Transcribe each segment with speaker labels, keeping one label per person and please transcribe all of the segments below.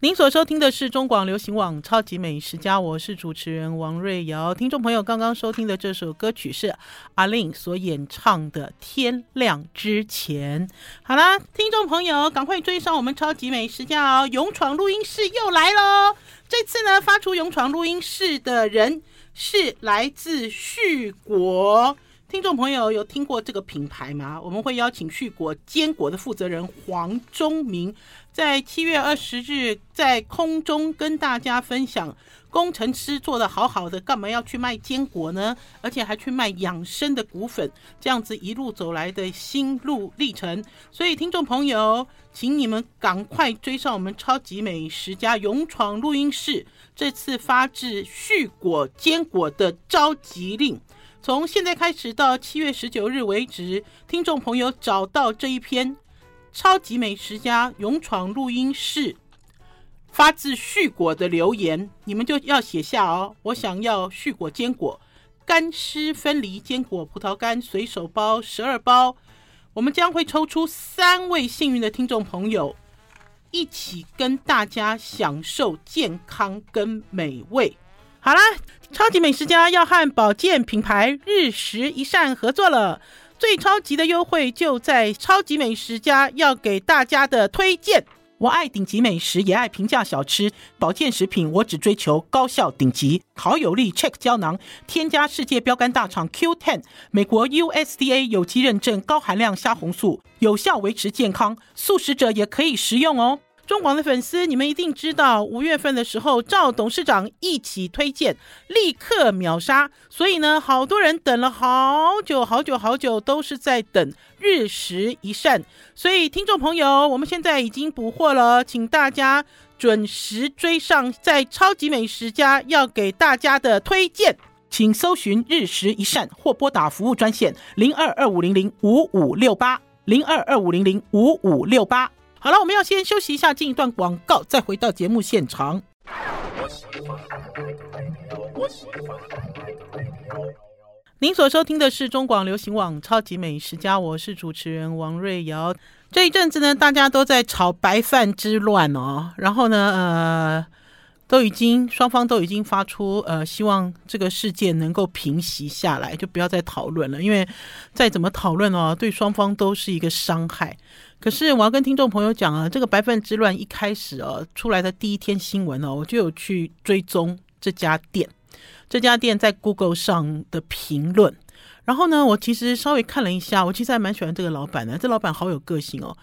Speaker 1: 您所收听的是中广流行网《超级美食家》，我是主持人王瑞瑶。听众朋友刚刚收听的这首歌曲是阿令所演唱的《天亮之前》。好啦，听众朋友赶快追上我们《超级美食家》哦！勇闯录音室又来喽！这次呢，发出勇闯录音室的人是来自旭果。听众朋友有听过这个品牌吗？我们会邀请旭果坚果的负责人黄忠明。在七月二十日，在空中跟大家分享，工程师做得好好的，干嘛要去卖坚果呢？而且还去卖养生的骨粉，这样子一路走来的心路历程。所以，听众朋友，请你们赶快追上我们超级美食家勇闯录音室，这次发自续果坚果的召集令，从现在开始到七月十九日为止，听众朋友找到这一篇。超级美食家勇闯录音室，发自旭果的留言，你们就要写下哦。我想要旭果坚果干湿分离坚果葡萄干随手包十二包，我们将会抽出三位幸运的听众朋友，一起跟大家享受健康跟美味。好啦，超级美食家要和保健品牌日食一善合作了。最超级的优惠就在超级美食家要给大家的推荐。我爱顶级美食，也爱平价小吃。保健食品我只追求高效顶级，好有力 Check 胶囊，添加世界标杆大厂 Q10，美国 USDA 有机认证高含量虾红素，有效维持健康，素食者也可以食用哦。中广的粉丝，你们一定知道，五月份的时候，赵董事长一起推荐，立刻秒杀。所以呢，好多人等了好久好久好久，都是在等日食一善。所以，听众朋友，我们现在已经补货了，请大家准时追上，在超级美食家要给大家的推荐，请搜寻日食一善或拨打服务专线零二二五零零五五六八零二二五零零五五六八。好了，我们要先休息一下，进一段广告，再回到节目现场。您所收听的是中广流行网《超级美食家》，我是主持人王瑞瑶。这一阵子呢，大家都在炒白饭之乱哦，然后呢，呃，都已经双方都已经发出呃，希望这个事件能够平息下来，就不要再讨论了，因为再怎么讨论哦，对双方都是一个伤害。可是我要跟听众朋友讲啊，这个白饭之乱一开始哦，出来的第一天新闻哦，我就有去追踪这家店，这家店在 Google 上的评论。然后呢，我其实稍微看了一下，我其实还蛮喜欢这个老板的，这老板好有个性哦。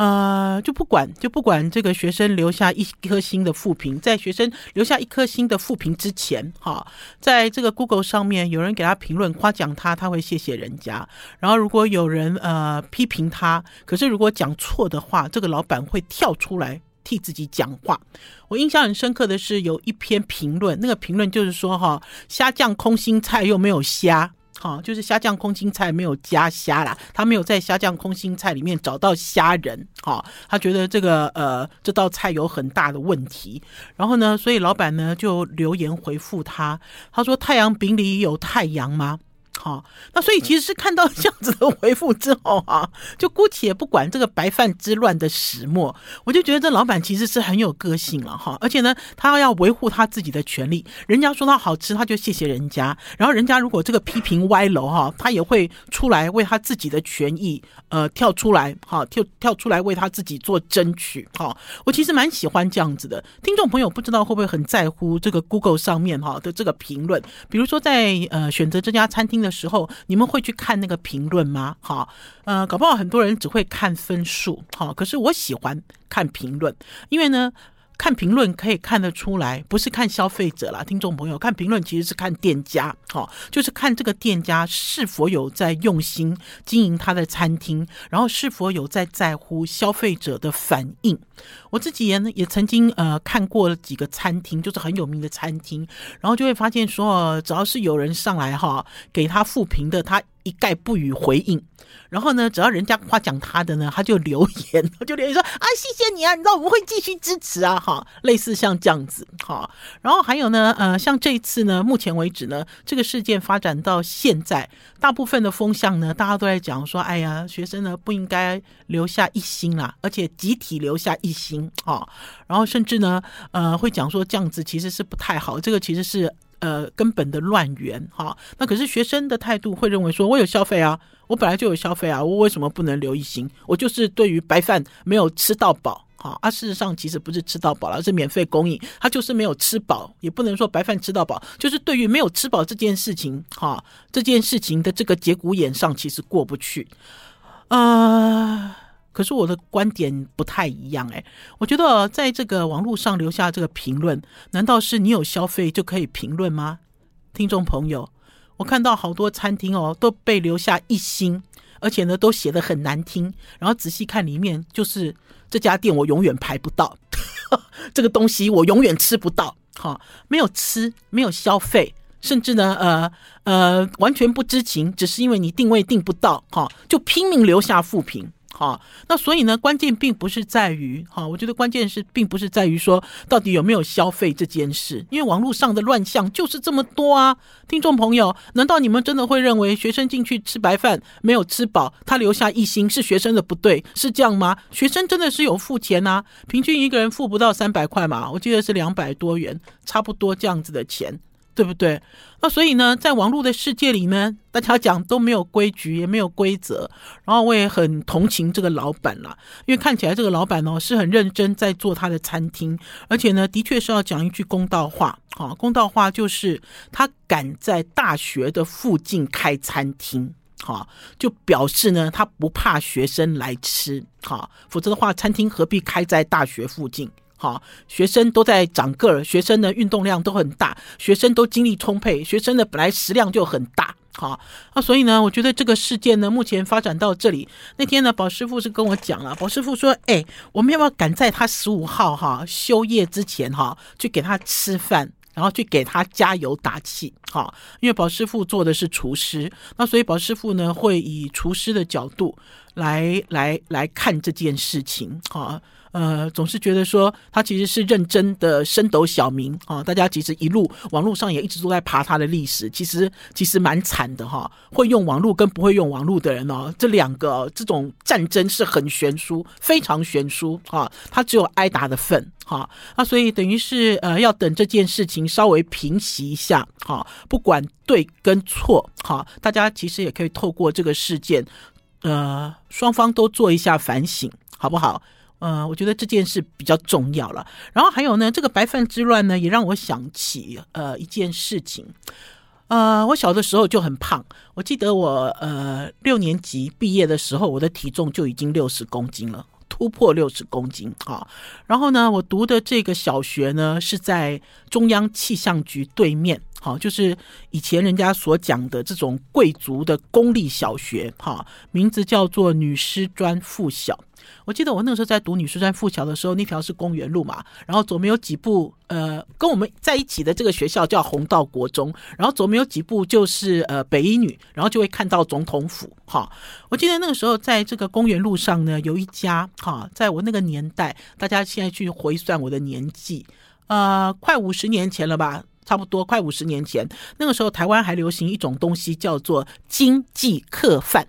Speaker 1: 呃，就不管就不管这个学生留下一颗星的负评，在学生留下一颗星的负评之前，哈，在这个 Google 上面有人给他评论夸奖他，他会谢谢人家。然后如果有人呃批评他，可是如果讲错的话，这个老板会跳出来替自己讲话。我印象很深刻的是有一篇评论，那个评论就是说哈，虾酱空心菜又没有虾。好，就是虾酱空心菜没有加虾啦，他没有在虾酱空心菜里面找到虾仁，好，他觉得这个呃这道菜有很大的问题，然后呢，所以老板呢就留言回复他，他说太阳饼里有太阳吗？好，那所以其实是看到这样子的回复之后啊，就姑且不管这个白饭之乱的始末，我就觉得这老板其实是很有个性了哈。而且呢，他要维护他自己的权利，人家说他好吃，他就谢谢人家。然后人家如果这个批评歪楼哈，他也会出来为他自己的权益呃跳出来哈，跳跳出来为他自己做争取哈。我其实蛮喜欢这样子的。听众朋友不知道会不会很在乎这个 Google 上面哈的这个评论，比如说在呃选择这家餐厅的时候，你们会去看那个评论吗？好，呃，搞不好很多人只会看分数，好，可是我喜欢看评论，因为呢。看评论可以看得出来，不是看消费者啦，听众朋友，看评论其实是看店家，好，就是看这个店家是否有在用心经营他的餐厅，然后是否有在在乎消费者的反应。我自己也也曾经呃看过几个餐厅，就是很有名的餐厅，然后就会发现说，只要是有人上来哈给他负评的，他一概不予回应。然后呢，只要人家夸奖他的呢，他就留言，就留言说啊，谢谢你啊，你知道我们会继续支持啊，哈，类似像这样子，哈。然后还有呢，呃，像这一次呢，目前为止呢，这个事件发展到现在，大部分的风向呢，大家都在讲说，哎呀，学生呢不应该留下一心啦，而且集体留下一心，哈。然后甚至呢，呃，会讲说这样子其实是不太好，这个其实是。呃，根本的乱源哈，那可是学生的态度会认为说，我有消费啊，我本来就有消费啊，我为什么不能留一星？我就是对于白饭没有吃到饱哈啊，事实上其实不是吃到饱了，是免费供应，他就是没有吃饱，也不能说白饭吃到饱，就是对于没有吃饱这件事情哈，这件事情的这个节骨眼上其实过不去啊。可是我的观点不太一样哎，我觉得在这个网络上留下这个评论，难道是你有消费就可以评论吗？听众朋友，我看到好多餐厅哦都被留下一星，而且呢都写的很难听，然后仔细看里面就是这家店我永远排不到，这个东西我永远吃不到，哈，没有吃，没有消费，甚至呢呃呃完全不知情，只是因为你定位定不到，哈，就拼命留下负评。好，那所以呢，关键并不是在于，哈，我觉得关键是并不是在于说到底有没有消费这件事，因为网络上的乱象就是这么多啊。听众朋友，难道你们真的会认为学生进去吃白饭没有吃饱，他留下一星是学生的不对，是这样吗？学生真的是有付钱啊，平均一个人付不到三百块嘛，我记得是两百多元，差不多这样子的钱。对不对？那所以呢，在网络的世界里呢，大家讲都没有规矩，也没有规则。然后我也很同情这个老板啦，因为看起来这个老板哦是很认真在做他的餐厅，而且呢，的确是要讲一句公道话。好，公道话就是他敢在大学的附近开餐厅，好，就表示呢他不怕学生来吃，好，否则的话，餐厅何必开在大学附近？好，学生都在长个儿，学生的运动量都很大，学生都精力充沛，学生的本来食量就很大。好，那所以呢，我觉得这个事件呢，目前发展到这里，那天呢，宝师傅是跟我讲了，宝师傅说，哎，我们要不要赶在他十五号哈休业之前哈，去给他吃饭，然后去给他加油打气。好，因为宝师傅做的是厨师，那所以宝师傅呢会以厨师的角度来来来看这件事情。好。呃，总是觉得说他其实是认真的升斗小民啊，大家其实一路网络上也一直都在爬他的历史，其实其实蛮惨的哈。会用网络跟不会用网络的人哦，这两个这种战争是很悬殊，非常悬殊哈。他只有挨打的份哈。那所以等于是呃，要等这件事情稍微平息一下哈，不管对跟错哈，大家其实也可以透过这个事件，呃，双方都做一下反省，好不好？呃，我觉得这件事比较重要了。然后还有呢，这个白饭之乱呢，也让我想起呃一件事情。呃，我小的时候就很胖，我记得我呃六年级毕业的时候，我的体重就已经六十公斤了，突破六十公斤啊。然后呢，我读的这个小学呢是在中央气象局对面，好，就是以前人家所讲的这种贵族的公立小学，哈，名字叫做女师专附小。我记得我那个时候在读女师专附小的时候，那条是公园路嘛，然后左边有几步，呃，跟我们在一起的这个学校叫弘道国中，然后左边有几步就是呃北一女，然后就会看到总统府。哈，我记得那个时候在这个公园路上呢，有一家哈，在我那个年代，大家现在去回算我的年纪，呃，快五十年前了吧，差不多快五十年前，那个时候台湾还流行一种东西叫做经济客饭。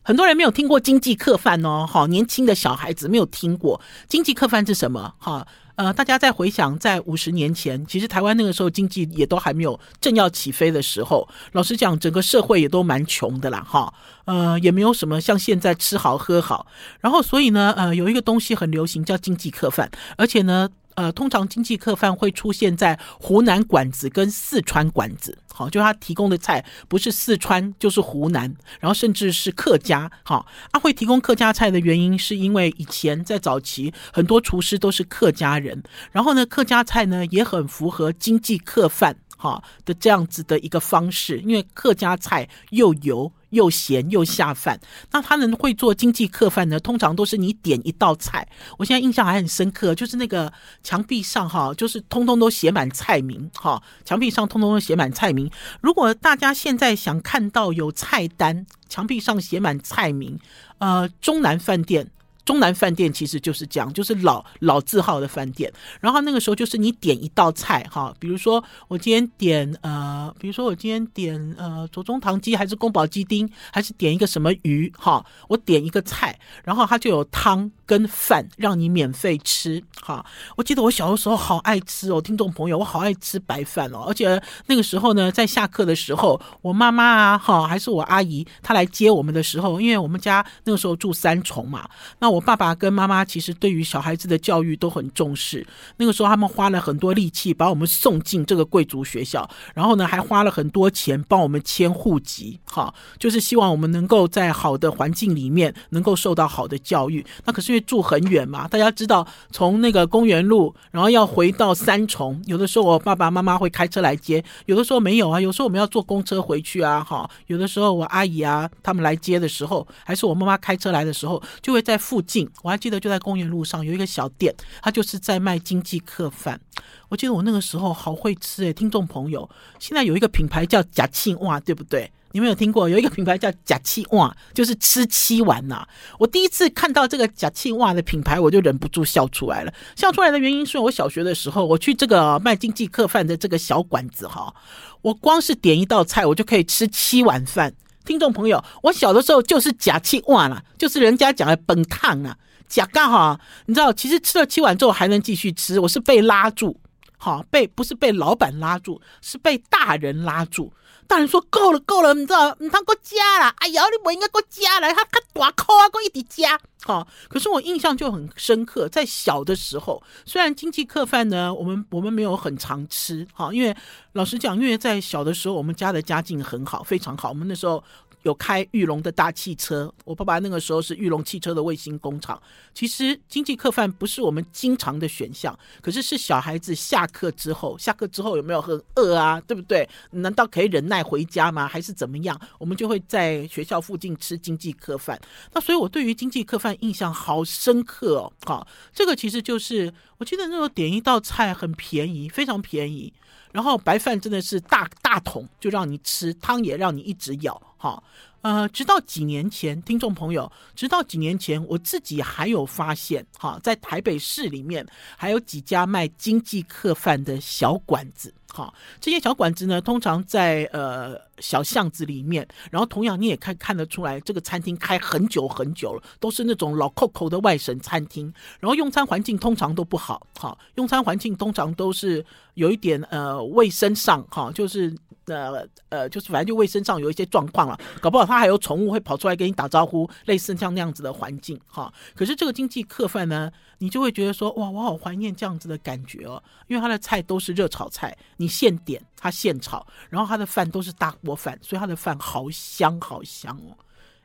Speaker 1: 很多人没有听过经济客饭哦，好，年轻的小孩子没有听过经济客饭是什么？哈，呃，大家再回想，在五十年前，其实台湾那个时候经济也都还没有正要起飞的时候，老实讲，整个社会也都蛮穷的啦，哈，呃，也没有什么像现在吃好喝好，然后所以呢，呃，有一个东西很流行叫经济客饭，而且呢。呃，通常经济客饭会出现在湖南馆子跟四川馆子，好，就他提供的菜不是四川就是湖南，然后甚至是客家，好，他会提供客家菜的原因是因为以前在早期很多厨师都是客家人，然后呢，客家菜呢也很符合经济客饭哈的这样子的一个方式，因为客家菜又油又咸又下饭。那他们会做经济客饭呢，通常都是你点一道菜，我现在印象还很深刻，就是那个墙壁上哈，就是通通都写满菜名哈，墙壁上通通都写满菜名。如果大家现在想看到有菜单，墙壁上写满菜名，呃，中南饭店。中南饭店其实就是这样，就是老老字号的饭店。然后那个时候就是你点一道菜哈，比如说我今天点呃，比如说我今天点呃左宗棠鸡还是宫保鸡丁，还是点一个什么鱼哈，我点一个菜，然后它就有汤跟饭让你免费吃哈。我记得我小的时候好爱吃哦，听众朋友，我好爱吃白饭哦，而且那个时候呢，在下课的时候，我妈妈啊哈，还是我阿姨她来接我们的时候，因为我们家那个时候住三重嘛，那我。爸爸跟妈妈其实对于小孩子的教育都很重视。那个时候，他们花了很多力气把我们送进这个贵族学校，然后呢，还花了很多钱帮我们迁户籍，哈，就是希望我们能够在好的环境里面能够受到好的教育。那可是因为住很远嘛，大家知道，从那个公园路，然后要回到三重，有的时候我爸爸妈妈会开车来接，有的时候没有啊，有时候我们要坐公车回去啊，哈，有的时候我阿姨啊他们来接的时候，还是我妈妈开车来的时候，就会在附近。我还记得就在公园路上有一个小店，他就是在卖经济客饭。我记得我那个时候好会吃诶，听众朋友，现在有一个品牌叫呷七碗，对不对？你们有听过？有一个品牌叫假七碗，就是吃七碗呐。我第一次看到这个假七碗的品牌，我就忍不住笑出来了。笑出来的原因是我小学的时候，我去这个卖经济客饭的这个小馆子哈，我光是点一道菜，我就可以吃七碗饭。听众朋友，我小的时候就是假七碗了，就是人家讲的本烫啊，假刚好，你知道，其实吃了七碗之后还能继续吃，我是被拉住，好，被不是被老板拉住，是被大人拉住。大人说够了够了，你知道，你他给我加啦，哎呀，你不应该给我加了，他他大口啊，给我一直加，好，可是我印象就很深刻，在小的时候，虽然经济客饭呢，我们我们没有很常吃，好，因为老实讲，因为在小的时候，我们家的家境很好，非常好，我们那时候。有开玉龙的大汽车，我爸爸那个时候是玉龙汽车的卫星工厂。其实经济客饭不是我们经常的选项，可是是小孩子下课之后，下课之后有没有很饿啊？对不对？难道可以忍耐回家吗？还是怎么样？我们就会在学校附近吃经济客饭。那所以我对于经济客饭印象好深刻哦。好，这个其实就是我记得那时候点一道菜很便宜，非常便宜。然后白饭真的是大大桶，就让你吃，汤也让你一直舀，哈，呃，直到几年前，听众朋友，直到几年前，我自己还有发现，哈，在台北市里面还有几家卖经济客饭的小馆子。好，这些小馆子呢，通常在呃小巷子里面，然后同样你也看看得出来，这个餐厅开很久很久了，都是那种老扣扣的外省餐厅，然后用餐环境通常都不好，好，用餐环境通常都是有一点呃卫生上哈，就是。呃呃，就是反正就卫生上有一些状况了，搞不好他还有宠物会跑出来跟你打招呼，类似像那样子的环境哈。可是这个经济客饭呢，你就会觉得说，哇，我好怀念这样子的感觉哦，因为他的菜都是热炒菜，你现点他现炒，然后他的饭都是大锅饭，所以他的饭好香好香哦。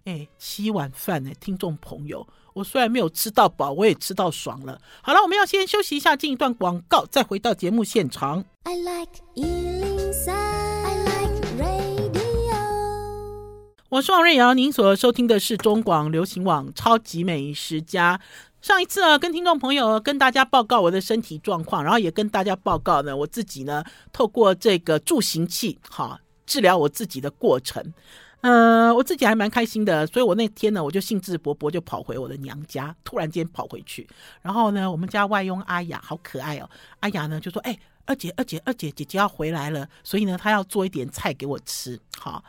Speaker 1: 哎，七碗饭呢，听众朋友，我虽然没有吃到饱，我也吃到爽了。好了，我们要先休息一下，进一段广告，再回到节目现场。I like 我是王瑞瑶，您所收听的是中广流行网《超级美食家》。上一次啊，跟听众朋友跟大家报告我的身体状况，然后也跟大家报告呢，我自己呢透过这个助行器，哈，治疗我自己的过程。呃，我自己还蛮开心的，所以我那天呢，我就兴致勃勃就跑回我的娘家，突然间跑回去，然后呢，我们家外佣阿雅好可爱哦，阿雅呢就说：“哎，二姐，二姐，二姐，姐姐要回来了，所以呢，她要做一点菜给我吃。”好。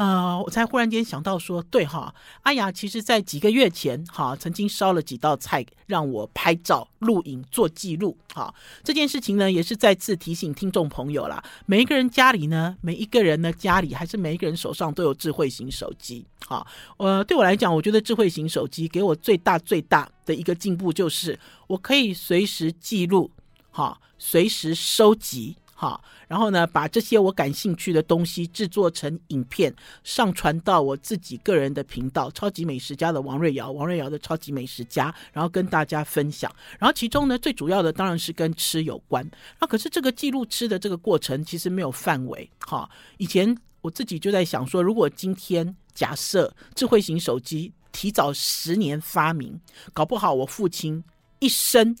Speaker 1: 呃，我才忽然间想到说，对哈，阿雅其实在几个月前哈，曾经烧了几道菜让我拍照、录影、做记录。哈，这件事情呢，也是再次提醒听众朋友啦，每一个人家里呢，每一个人呢家里，还是每一个人手上都有智慧型手机。哈，呃，对我来讲，我觉得智慧型手机给我最大最大的一个进步，就是我可以随时记录，哈，随时收集。好，然后呢，把这些我感兴趣的东西制作成影片，上传到我自己个人的频道“超级美食家”的王瑞瑶，王瑞瑶的超级美食家，然后跟大家分享。然后其中呢，最主要的当然是跟吃有关。那可是这个记录吃的这个过程其实没有范围。哈，以前我自己就在想说，如果今天假设智慧型手机提早十年发明，搞不好我父亲一生。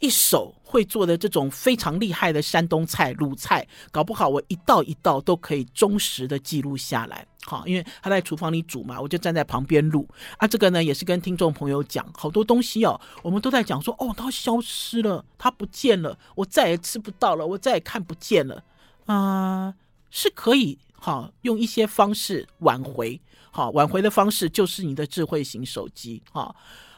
Speaker 1: 一手会做的这种非常厉害的山东菜卤菜，搞不好我一道一道都可以忠实的记录下来。好，因为他在厨房里煮嘛，我就站在旁边录。啊，这个呢也是跟听众朋友讲，好多东西哦，我们都在讲说，哦，它消失了，它不见了，我再也吃不到了，我再也看不见了。啊、是可以好用一些方式挽回。好，挽回的方式就是你的智慧型手机。哈，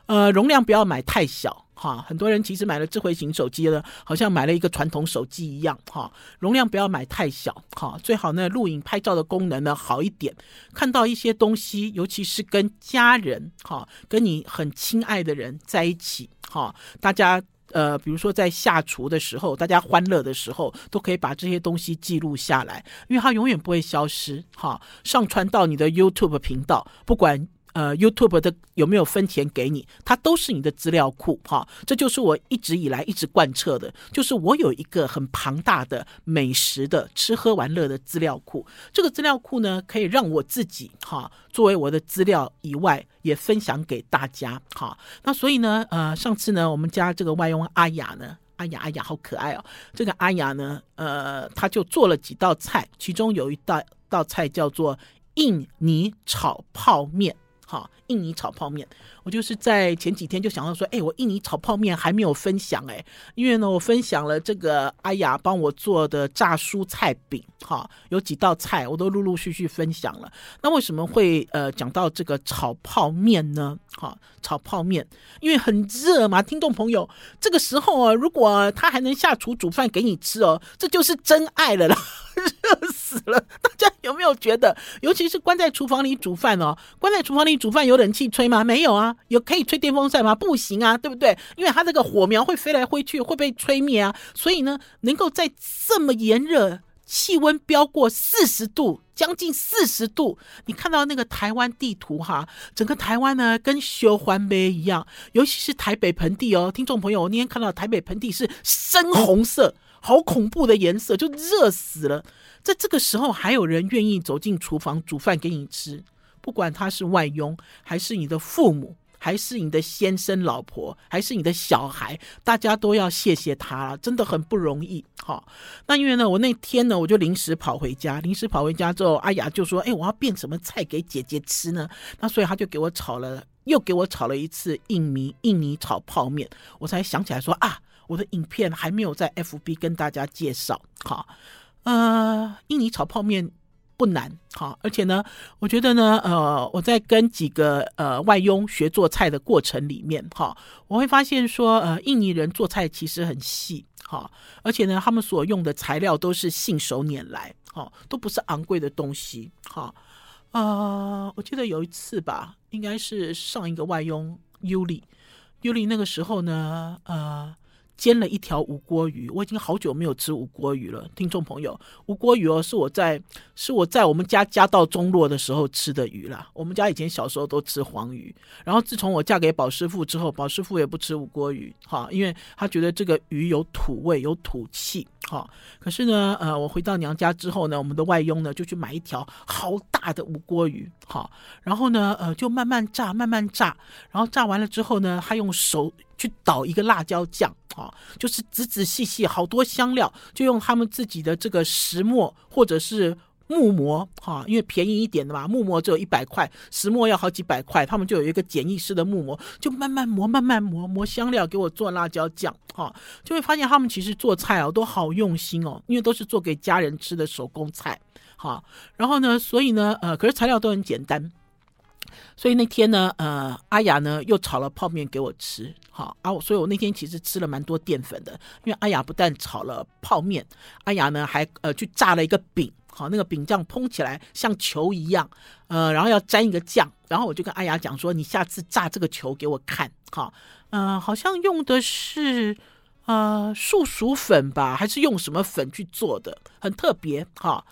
Speaker 1: 呃，容量不要买太小。哈，很多人其实买了智慧型手机了，好像买了一个传统手机一样。哈，容量不要买太小。哈，最好呢，录影拍照的功能呢好一点。看到一些东西，尤其是跟家人，哈，跟你很亲爱的人在一起，哈，大家呃，比如说在下厨的时候，大家欢乐的时候，都可以把这些东西记录下来，因为它永远不会消失。哈，上传到你的 YouTube 频道，不管。呃，YouTube 的有没有分钱给你？它都是你的资料库，哈，这就是我一直以来一直贯彻的，就是我有一个很庞大的美食的吃喝玩乐的资料库。这个资料库呢，可以让我自己哈作为我的资料以外，也分享给大家，哈。那所以呢，呃，上次呢，我们家这个外佣阿雅呢，阿雅阿雅好可爱哦。这个阿雅呢，呃，他就做了几道菜，其中有一道道菜叫做印尼炒泡面。好，印尼炒泡面，我就是在前几天就想到说，哎，我印尼炒泡面还没有分享哎，因为呢，我分享了这个阿雅帮我做的炸蔬菜饼，哈，有几道菜我都陆陆续续分享了。那为什么会呃讲到这个炒泡面呢？哈，炒泡面，因为很热嘛，听众朋友，这个时候啊，如果他还能下厨煮饭给你吃哦，这就是真爱了啦。热死了！大家有没有觉得，尤其是关在厨房里煮饭哦？关在厨房里煮饭有冷气吹吗？没有啊。有可以吹电风扇吗？不行啊，对不对？因为它这个火苗会飞来飞去，会被吹灭啊。所以呢，能够在这么炎热、气温飙过四十度、将近四十度，你看到那个台湾地图哈，整个台湾呢跟修环杯一样，尤其是台北盆地哦，听众朋友，我那天看到台北盆地是深红色。好恐怖的颜色，就热死了。在这个时候，还有人愿意走进厨房煮饭给你吃，不管他是外佣，还是你的父母，还是你的先生、老婆，还是你的小孩，大家都要谢谢他了，真的很不容易。好，那因为呢，我那天呢，我就临时跑回家，临时跑回家之后，阿雅就说：“哎，我要变什么菜给姐姐吃呢？”那所以他就给我炒了，又给我炒了一次印尼印尼炒泡面，我才想起来说啊。我的影片还没有在 FB 跟大家介绍，哈，呃，印尼炒泡面不难，哈，而且呢，我觉得呢，呃，我在跟几个呃外佣学做菜的过程里面，哈，我会发现说，呃，印尼人做菜其实很细，哈，而且呢，他们所用的材料都是信手拈来，哈，都不是昂贵的东西，哈，呃，我记得有一次吧，应该是上一个外佣尤里，尤里那个时候呢，呃。煎了一条吴锅鱼，我已经好久没有吃吴锅鱼了。听众朋友，吴锅鱼哦，是我在是我在我们家家道中落的时候吃的鱼啦。我们家以前小时候都吃黄鱼，然后自从我嫁给宝师傅之后，宝师傅也不吃吴锅鱼，哈，因为他觉得这个鱼有土味，有土气，哈。可是呢，呃，我回到娘家之后呢，我们的外佣呢就去买一条好大的吴锅鱼，哈，然后呢，呃，就慢慢炸，慢慢炸，然后炸完了之后呢，他用手。去倒一个辣椒酱啊，就是仔仔细细好多香料，就用他们自己的这个石磨或者是木磨哈，因为便宜一点的嘛，木磨只有一百块，石磨要好几百块，他们就有一个简易式的木磨，就慢慢磨，慢慢磨，磨香料给我做辣椒酱哈，就会发现他们其实做菜哦都好用心哦，因为都是做给家人吃的手工菜哈，然后呢，所以呢，呃，可是材料都很简单。所以那天呢，呃，阿雅呢又炒了泡面给我吃，好啊，所以我那天其实吃了蛮多淀粉的，因为阿雅不但炒了泡面，阿雅呢还呃去炸了一个饼，好，那个饼酱蓬起来像球一样，呃，然后要沾一个酱，然后我就跟阿雅讲说，你下次炸这个球给我看，好，呃，好像用的是呃树薯粉吧，还是用什么粉去做的，很特别，哈。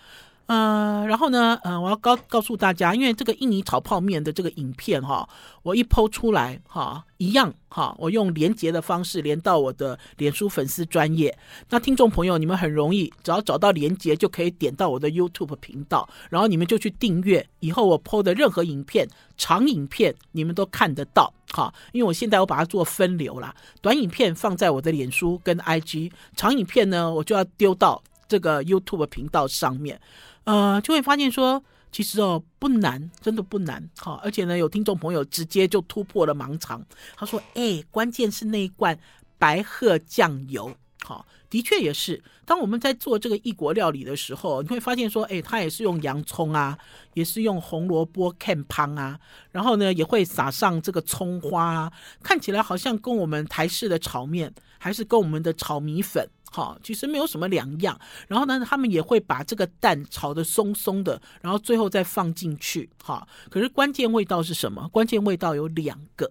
Speaker 1: 呃，然后呢，呃，我要告告诉大家，因为这个印尼炒泡面的这个影片哈，我一 PO 出来哈，一样哈，我用连结的方式连到我的脸书粉丝专业。那听众朋友，你们很容易，只要找到连结就可以点到我的 YouTube 频道，然后你们就去订阅，以后我 PO 的任何影片、长影片，你们都看得到哈。因为我现在我把它做分流了，短影片放在我的脸书跟 IG，长影片呢，我就要丢到这个 YouTube 频道上面。呃，就会发现说，其实哦不难，真的不难，好，而且呢，有听众朋友直接就突破了盲肠，他说：“哎，关键是那一罐白鹤酱油，好，的确也是。当我们在做这个异国料理的时候，你会发现说，哎，它也是用洋葱啊，也是用红萝卜看汤啊，然后呢，也会撒上这个葱花啊，看起来好像跟我们台式的炒面，还是跟我们的炒米粉。”好，其实没有什么两样。然后呢，他们也会把这个蛋炒得松松的，然后最后再放进去。哈，可是关键味道是什么？关键味道有两个，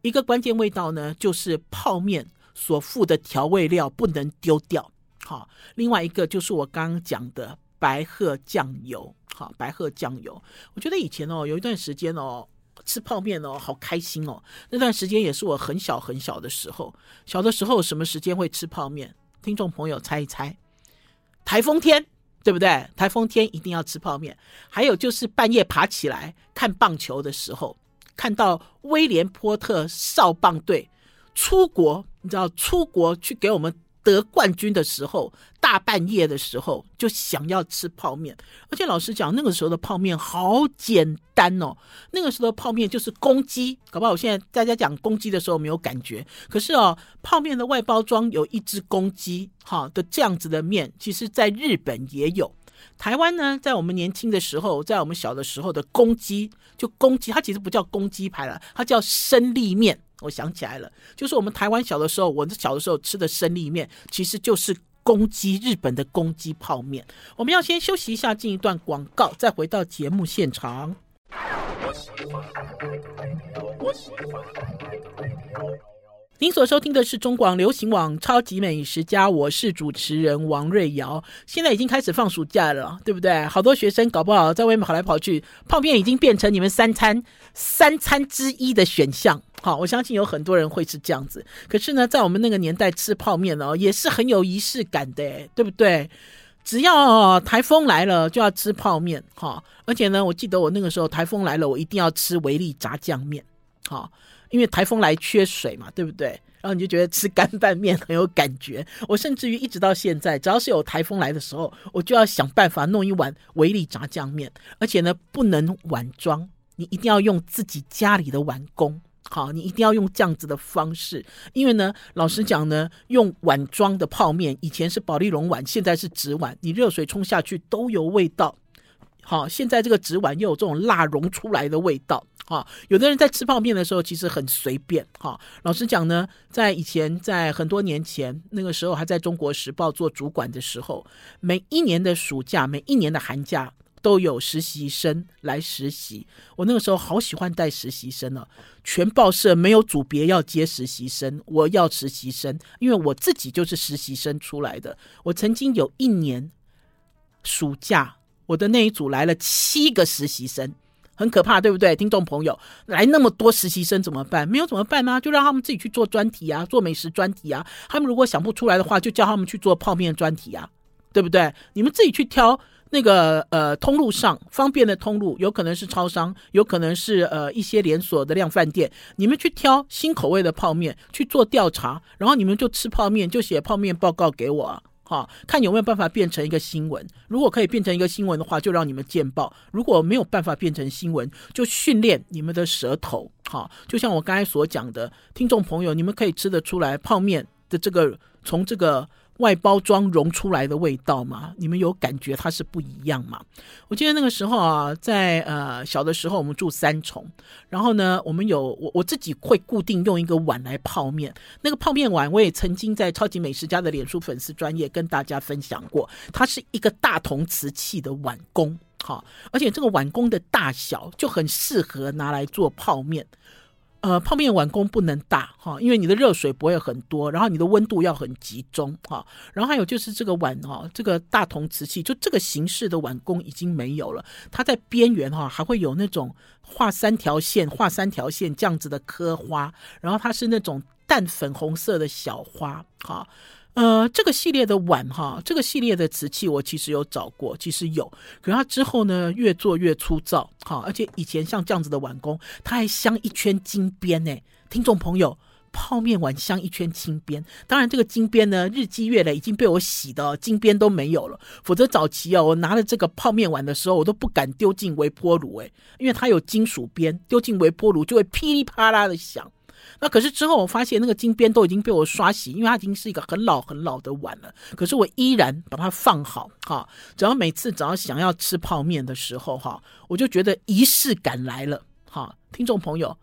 Speaker 1: 一个关键味道呢，就是泡面所附的调味料不能丢掉。好，另外一个就是我刚刚讲的白鹤酱油。好，白鹤酱油，我觉得以前哦，有一段时间哦，吃泡面哦，好开心哦。那段时间也是我很小很小的时候，小的时候什么时间会吃泡面？听众朋友猜一猜，台风天对不对？台风天一定要吃泡面。还有就是半夜爬起来看棒球的时候，看到威廉波特少棒队出国，你知道出国去给我们。得冠军的时候，大半夜的时候就想要吃泡面，而且老实讲，那个时候的泡面好简单哦。那个时候的泡面就是公鸡，搞不好我现在大家讲公鸡的时候没有感觉，可是哦，泡面的外包装有一只公鸡，哈的这样子的面，其实在日本也有。台湾呢，在我们年轻的时候，在我们小的时候的公鸡，就公鸡，它其实不叫公鸡排了，它叫生力面。我想起来了，就是我们台湾小的时候，我小的时候吃的生力面，其实就是公鸡，日本的公鸡泡面。我们要先休息一下，进一段广告，再回到节目现场。您所收听的是中广流行网《超级美食家》，我是主持人王瑞瑶。现在已经开始放暑假了，对不对？好多学生搞不好在外面跑来跑去，泡面已经变成你们三餐三餐之一的选项。好，我相信有很多人会是这样子。可是呢，在我们那个年代吃泡面哦，也是很有仪式感的，对不对？只要台风来了就要吃泡面，哈。而且呢，我记得我那个时候台风来了，我一定要吃维力炸酱面，好。因为台风来缺水嘛，对不对？然后你就觉得吃干拌面很有感觉。我甚至于一直到现在，只要是有台风来的时候，我就要想办法弄一碗维力炸酱面，而且呢，不能碗装，你一定要用自己家里的碗工。好，你一定要用这样子的方式，因为呢，老实讲呢，用碗装的泡面，以前是保丽龙碗，现在是纸碗，你热水冲下去都有味道。好，现在这个纸碗又有这种蜡融出来的味道。哈，有的人在吃泡面的时候其实很随便。哈，老实讲呢，在以前，在很多年前，那个时候还在中国时报做主管的时候，每一年的暑假，每一年的寒假都有实习生来实习。我那个时候好喜欢带实习生哦，全报社没有组别要接实习生，我要实习生，因为我自己就是实习生出来的。我曾经有一年暑假。我的那一组来了七个实习生，很可怕，对不对？听众朋友，来那么多实习生怎么办？没有怎么办呢、就让他们自己去做专题啊，做美食专题啊。他们如果想不出来的话，就叫他们去做泡面专题啊，对不对？你们自己去挑那个呃通路上方便的通路，有可能是超商，有可能是呃一些连锁的量饭店。你们去挑新口味的泡面去做调查，然后你们就吃泡面，就写泡面报告给我。好，看有没有办法变成一个新闻。如果可以变成一个新闻的话，就让你们见报；如果没有办法变成新闻，就训练你们的舌头。好，就像我刚才所讲的，听众朋友，你们可以吃得出来泡面的这个从这个。外包装融出来的味道嘛，你们有感觉它是不一样嘛？我记得那个时候啊，在呃小的时候，我们住三重，然后呢，我们有我我自己会固定用一个碗来泡面。那个泡面碗，我也曾经在超级美食家的脸书粉丝专业跟大家分享过，它是一个大同瓷器的碗工，好，而且这个碗工的大小就很适合拿来做泡面。呃，泡面碗工不能大哈，因为你的热水不会很多，然后你的温度要很集中哈。然后还有就是这个碗哈，这个大同瓷器就这个形式的碗工已经没有了，它在边缘哈还会有那种画三条线、画三条线这样子的刻花，然后它是那种淡粉红色的小花哈。呃，这个系列的碗哈，这个系列的瓷器我其实有找过，其实有，可是它之后呢越做越粗糙，哈，而且以前像这样子的碗工，它还镶一圈金边呢。听众朋友，泡面碗镶一圈金边，当然这个金边呢日积月累已经被我洗的金边都没有了，否则早期哦，我拿了这个泡面碗的时候，我都不敢丢进微波炉，诶，因为它有金属边，丢进微波炉就会噼里啪啦的响。那可是之后我发现那个金边都已经被我刷洗，因为它已经是一个很老很老的碗了。可是我依然把它放好哈，只要每次只要想要吃泡面的时候哈，我就觉得仪式感来了哈。听众朋友，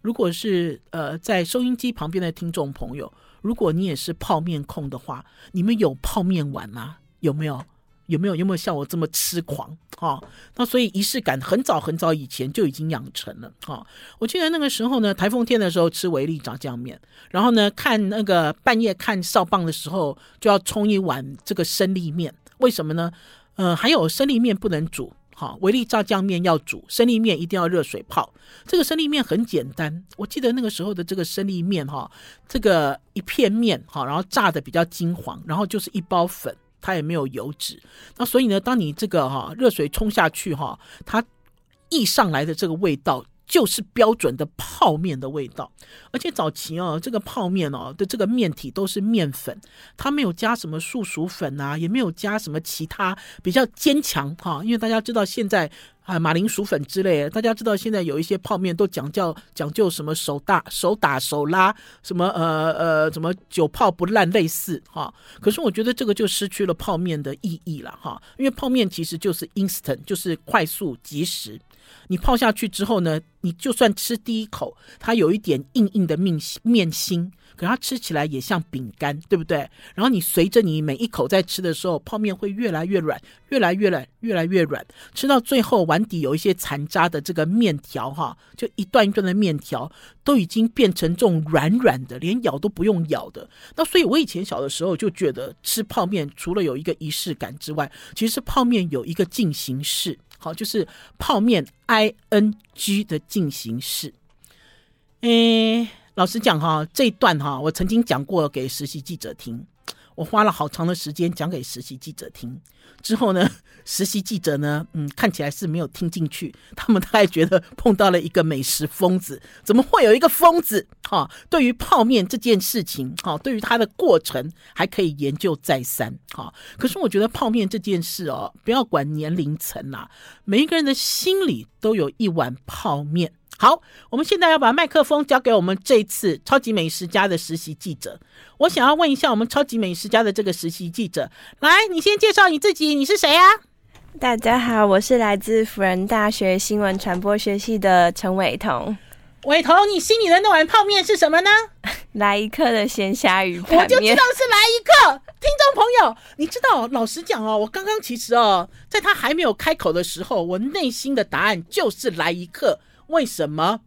Speaker 1: 如果是呃在收音机旁边的听众朋友，如果你也是泡面控的话，你们有泡面碗吗？有没有？有没有有没有像我这么痴狂哈？那所以仪式感很早很早以前就已经养成了哈。我记得那个时候呢，台风天的时候吃维力炸酱面，然后呢看那个半夜看哨棒的时候就要冲一碗这个生力面。为什么呢？呃，还有生力面不能煮哈，维力炸酱面要煮，生力面一定要热水泡。这个生力面很简单，我记得那个时候的这个生力面哈，这个一片面哈，然后炸的比较金黄，然后就是一包粉。它也没有油脂，那所以呢，当你这个哈热水冲下去哈，它溢上来的这个味道就是标准的泡面的味道。而且早期哦，这个泡面哦的这个面体都是面粉，它没有加什么素薯粉啊，也没有加什么其他比较坚强哈。因为大家知道现在。啊，马铃薯粉之类，大家知道现在有一些泡面都讲究讲究什么手打手打手拉，什么呃呃什么久泡不烂类似哈。可是我觉得这个就失去了泡面的意义了哈，因为泡面其实就是 instant，就是快速即时。你泡下去之后呢，你就算吃第一口，它有一点硬硬的面面心。可它吃起来也像饼干，对不对？然后你随着你每一口在吃的时候，泡面会越来越软，越来越软，越来越软，吃到最后碗底有一些残渣的这个面条，哈，就一段一段的面条都已经变成这种软软的，连咬都不用咬的。那所以我以前小的时候就觉得吃泡面除了有一个仪式感之外，其实泡面有一个进行式，好，就是泡面 ing 的进行式，诶。老实讲哈，这一段哈，我曾经讲过给实习记者听，我花了好长的时间讲给实习记者听。之后呢，实习记者呢，嗯，看起来是没有听进去，他们大概觉得碰到了一个美食疯子。怎么会有一个疯子？哈，对于泡面这件事情，哈，对于它的过程还可以研究再三。哈，可是我觉得泡面这件事哦，不要管年龄层啦，每一个人的心里都有一碗泡面。好，我们现在要把麦克风交给我们这一次超级美食家的实习记者。我想要问一下我们超级美食家的这个实习记者，来，你先介绍你自己，你是谁啊？
Speaker 2: 大家好，我是来自辅仁大学新闻传播学系的陈伟彤。
Speaker 1: 伟彤，你心里的那碗泡面是什么呢？
Speaker 2: 来一客的鲜虾鱼。
Speaker 1: 我就知道是来一客。听众朋友，你知道，老实讲哦，我刚刚其实哦，在他还没有开口的时候，我内心的答案就是来一客。为什么？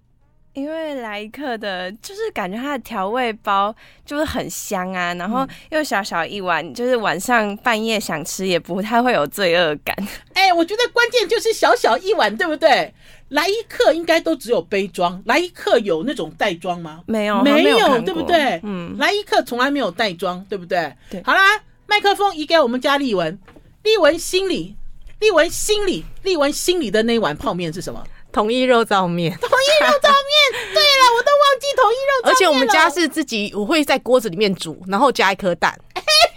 Speaker 2: 因为来一客的，就是感觉它的调味包就是很香啊，然后又小小一碗，就是晚上半夜想吃也不太会有罪恶感。
Speaker 1: 哎，我觉得关键就是小小一碗，对不对？来一客应该都只有杯装，来一客有那种袋装吗？
Speaker 2: 没有，
Speaker 1: 没有，对不对？嗯，来一客从来没有袋装，对不对？对。好啦，麦克风移给我们家丽文，丽文心里，丽文心里，丽文心里的那碗泡面是什么？
Speaker 3: 统一肉燥面，
Speaker 1: 统一肉燥面。对了，我都忘记统一肉燥面。
Speaker 3: 而且我们家是自己，我会在锅子里面煮，然后加一颗蛋。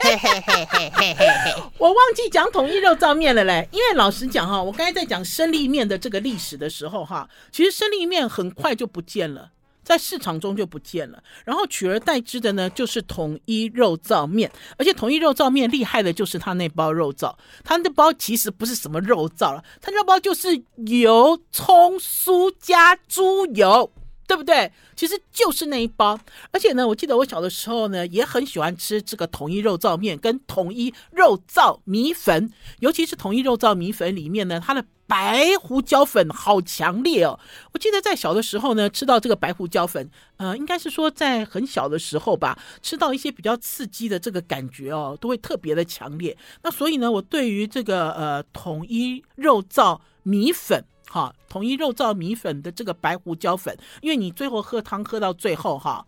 Speaker 3: 嘿嘿嘿嘿嘿嘿嘿，
Speaker 1: 我忘记讲统一肉燥面了嘞。因为老实讲哈，我刚才在讲生力面的这个历史的时候哈，其实生力面很快就不见了。在市场中就不见了，然后取而代之的呢，就是统一肉燥面。而且统一肉燥面厉害的就是它那包肉燥，它那包其实不是什么肉燥了，它那包就是油、葱、酥加猪油，对不对？其实就是那一包。而且呢，我记得我小的时候呢，也很喜欢吃这个统一肉燥面跟统一肉燥米粉，尤其是统一肉燥米粉里面呢，它的。白胡椒粉好强烈哦！我记得在小的时候呢，吃到这个白胡椒粉，呃，应该是说在很小的时候吧，吃到一些比较刺激的这个感觉哦，都会特别的强烈。那所以呢，我对于这个呃统一肉燥米粉，哈，统一肉燥米粉的这个白胡椒粉，因为你最后喝汤喝到最后哈，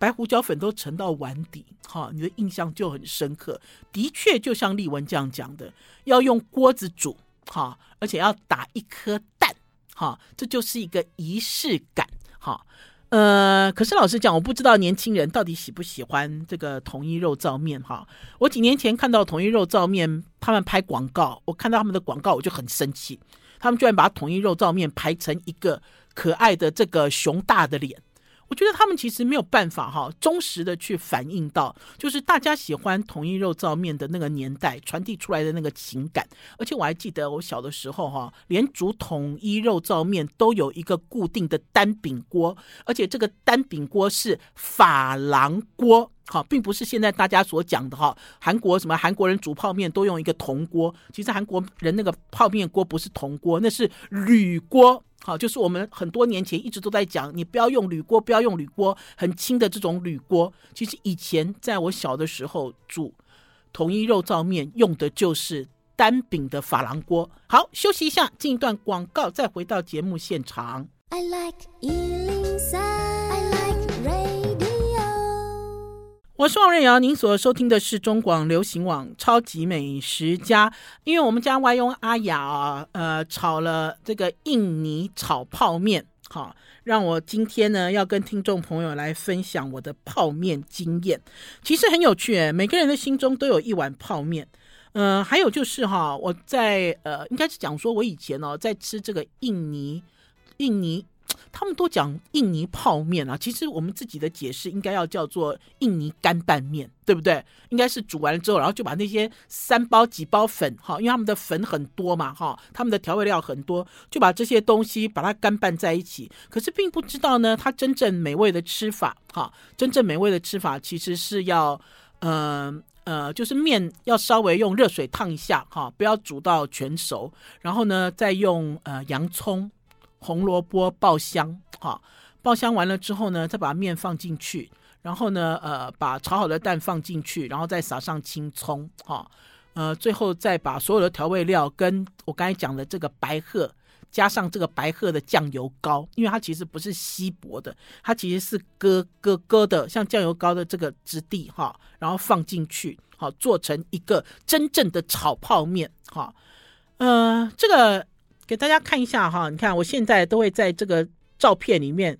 Speaker 1: 白胡椒粉都沉到碗底，哈，你的印象就很深刻。的确，就像丽文这样讲的，要用锅子煮。好，而且要打一颗蛋，哈，这就是一个仪式感，哈，呃，可是老实讲，我不知道年轻人到底喜不喜欢这个统一肉燥面，哈，我几年前看到统一肉燥面他们拍广告，我看到他们的广告我就很生气，他们居然把统一肉燥面拍成一个可爱的这个熊大的脸。我觉得他们其实没有办法哈，忠实的去反映到，就是大家喜欢统一肉燥面的那个年代传递出来的那个情感。而且我还记得我小的时候哈，连煮统一肉燥面都有一个固定的单柄锅，而且这个单柄锅是珐琅锅，哈，并不是现在大家所讲的哈，韩国什么韩国人煮泡面都用一个铜锅，其实韩国人那个泡面锅不是铜锅，那是铝锅。好，就是我们很多年前一直都在讲，你不要用铝锅，不要用铝锅，很轻的这种铝锅。其实以前在我小的时候煮统一肉燥面用的就是单柄的珐琅锅。好，休息一下，进一段广告，再回到节目现场。I like 我是王瑞瑶，您所收听的是中广流行网超级美食家。因为我们家外佣阿雅啊，呃，炒了这个印尼炒泡面，好，让我今天呢要跟听众朋友来分享我的泡面经验。其实很有趣，每个人的心中都有一碗泡面。呃，还有就是哈，我在呃，应该是讲说我以前哦，在吃这个印尼印尼。他们都讲印尼泡面啊，其实我们自己的解释应该要叫做印尼干拌面，对不对？应该是煮完了之后，然后就把那些三包几包粉哈，因为他们的粉很多嘛哈，他们的调味料很多，就把这些东西把它干拌在一起。可是并不知道呢，它真正美味的吃法哈，真正美味的吃法其实是要呃呃，就是面要稍微用热水烫一下哈，不要煮到全熟，然后呢再用呃洋葱。红萝卜爆香，哈，爆香完了之后呢，再把面放进去，然后呢，呃，把炒好的蛋放进去，然后再撒上青葱，哈，呃，最后再把所有的调味料跟我刚才讲的这个白鹤，加上这个白鹤的酱油膏，因为它其实不是稀薄的，它其实是咯咯咯的，像酱油膏的这个质地，哈，然后放进去，好，做成一个真正的炒泡面，哈，呃，这个。给大家看一下哈，你看我现在都会在这个照片里面，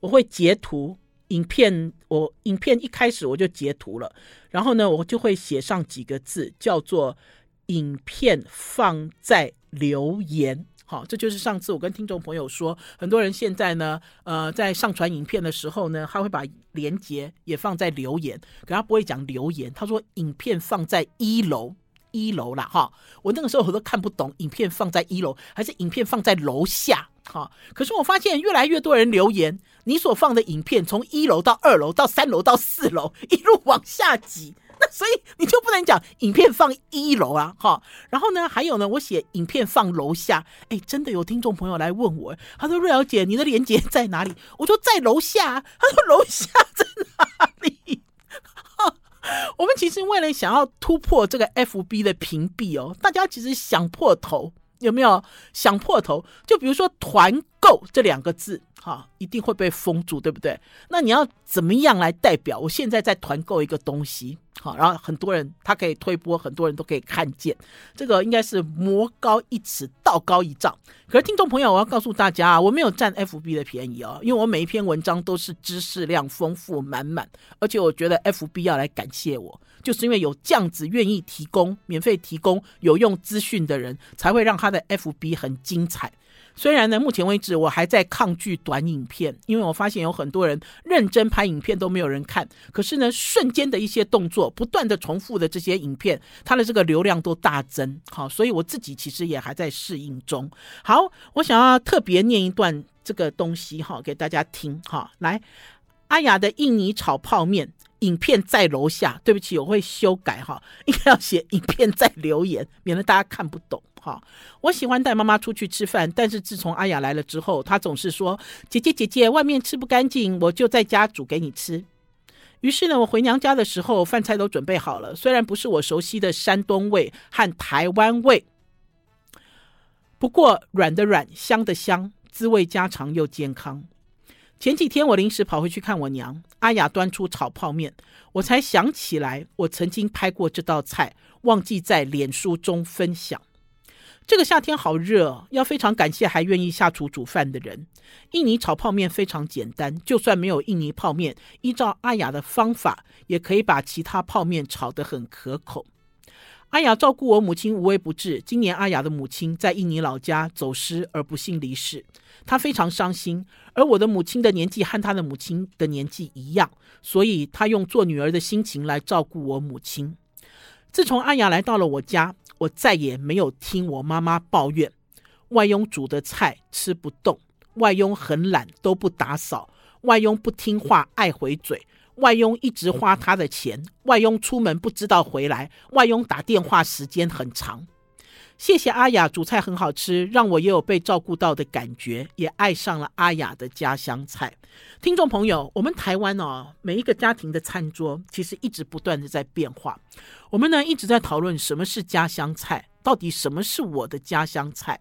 Speaker 1: 我会截图影片，我影片一开始我就截图了，然后呢，我就会写上几个字，叫做“影片放在留言”。好，这就是上次我跟听众朋友说，很多人现在呢，呃，在上传影片的时候呢，他会把连接也放在留言，可他不会讲留言，他说影片放在一楼。一楼了哈，我那个时候我都看不懂，影片放在一楼还是影片放在楼下哈？可是我发现越来越多人留言，你所放的影片从一楼到二楼到三楼到四楼一路往下挤，那所以你就不能讲影片放一楼啊哈。然后呢，还有呢，我写影片放楼下，哎，真的有听众朋友来问我，他说瑞瑶姐，你的连接在哪里？我说在楼下，他说楼下在哪？其实为了想要突破这个 FB 的屏蔽哦，大家其实想破头，有没有想破头？就比如说团购这两个字。哈，一定会被封住，对不对？那你要怎么样来代表？我现在在团购一个东西，好，然后很多人他可以推播，很多人都可以看见，这个应该是魔高一尺，道高一丈。可是听众朋友，我要告诉大家啊，我没有占 FB 的便宜哦，因为我每一篇文章都是知识量丰富满满，而且我觉得 FB 要来感谢我，就是因为有这样子愿意提供免费提供有用资讯的人，才会让他的 FB 很精彩。虽然呢，目前为止我还在抗拒短影片，因为我发现有很多人认真拍影片都没有人看。可是呢，瞬间的一些动作，不断的重复的这些影片，它的这个流量都大增。好，所以我自己其实也还在适应中。好，我想要特别念一段这个东西哈，给大家听哈。来，阿雅的印尼炒泡面，影片在楼下。对不起，我会修改哈，应该要写影片在留言，免得大家看不懂。哈，我喜欢带妈妈出去吃饭，但是自从阿雅来了之后，她总是说：“姐姐姐姐，外面吃不干净，我就在家煮给你吃。”于是呢，我回娘家的时候，饭菜都准备好了，虽然不是我熟悉的山东味和台湾味，不过软的软，香的香，滋味家常又健康。前几天我临时跑回去看我娘，阿雅端出炒泡面，我才想起来我曾经拍过这道菜，忘记在脸书中分享。这个夏天好热，要非常感谢还愿意下厨煮饭的人。印尼炒泡面非常简单，就算没有印尼泡面，依照阿雅的方法，也可以把其他泡面炒得很可口。阿雅照顾我母亲无微不至。今年阿雅的母亲在印尼老家走失而不幸离世，她非常伤心。而我的母亲的年纪和她的母亲的年纪一样，所以她用做女儿的心情来照顾我母亲。自从阿雅来到了我家，我再也没有听我妈妈抱怨外佣煮的菜吃不动，外佣很懒都不打扫，外佣不听话爱回嘴。外佣一直花他的钱，外佣出门不知道回来，外佣打电话时间很长。谢谢阿雅煮菜很好吃，让我也有被照顾到的感觉，也爱上了阿雅的家乡菜。听众朋友，我们台湾哦，每一个家庭的餐桌其实一直不断的在变化。我们呢一直在讨论什么是家乡菜，到底什么是我的家乡菜？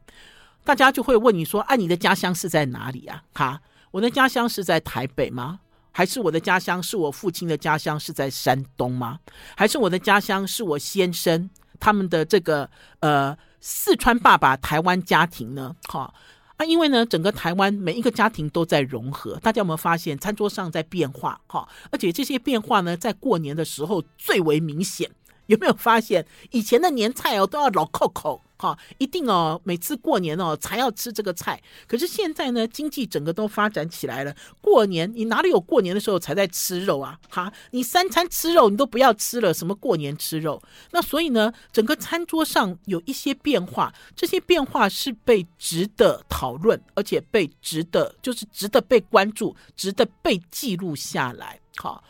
Speaker 1: 大家就会问你说：“啊，你的家乡是在哪里啊？”哈，我的家乡是在台北吗？还是我的家乡是我父亲的家乡是在山东吗？还是我的家乡是我先生他们的这个呃四川爸爸台湾家庭呢？哈啊，因为呢整个台湾每一个家庭都在融合，大家有没有发现餐桌上在变化？哈，而且这些变化呢在过年的时候最为明显。有没有发现以前的年菜哦都要老扣扣？哈，一定哦，每次过年哦才要吃这个菜。可是现在呢，经济整个都发展起来了。过年你哪里有过年的时候才在吃肉啊？哈，你三餐吃肉你都不要吃了，什么过年吃肉？那所以呢，整个餐桌上有一些变化，这些变化是被值得讨论，而且被值得就是值得被关注，值得被记录下来。好，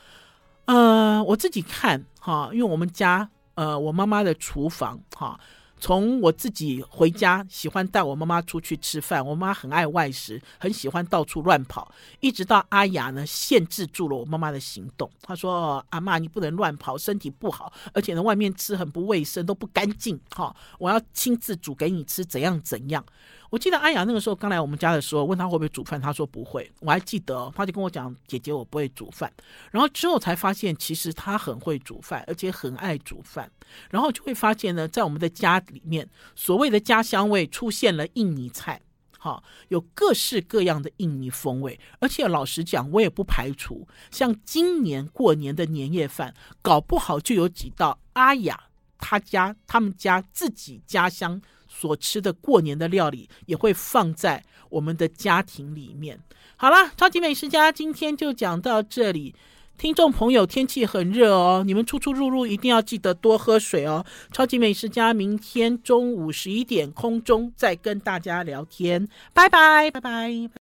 Speaker 1: 呃，我自己看哈，因为我们家呃我妈妈的厨房哈。从我自己回家，喜欢带我妈妈出去吃饭。我妈很爱外食，很喜欢到处乱跑。一直到阿雅呢，限制住了我妈妈的行动。她说：“阿妈，你不能乱跑，身体不好，而且呢，外面吃很不卫生，都不干净。哈，我要亲自煮给你吃，怎样怎样。”我记得阿雅那个时候刚来我们家的时候，问她会不会煮饭，她说不会。我还记得，她就跟我讲：“姐姐，我不会煮饭。”然后之后才发现，其实她很会煮饭，而且很爱煮饭。然后就会发现呢，在我们的家里面，所谓的家乡味出现了印尼菜，哈，有各式各样的印尼风味。而且老实讲，我也不排除，像今年过年的年夜饭，搞不好就有几道阿雅他家他们家自己家乡。所吃的过年的料理也会放在我们的家庭里面。好了，超级美食家今天就讲到这里。听众朋友，天气很热哦，你们出出入入一定要记得多喝水哦。超级美食家明天中午十一点空中再跟大家聊天，拜拜，拜拜。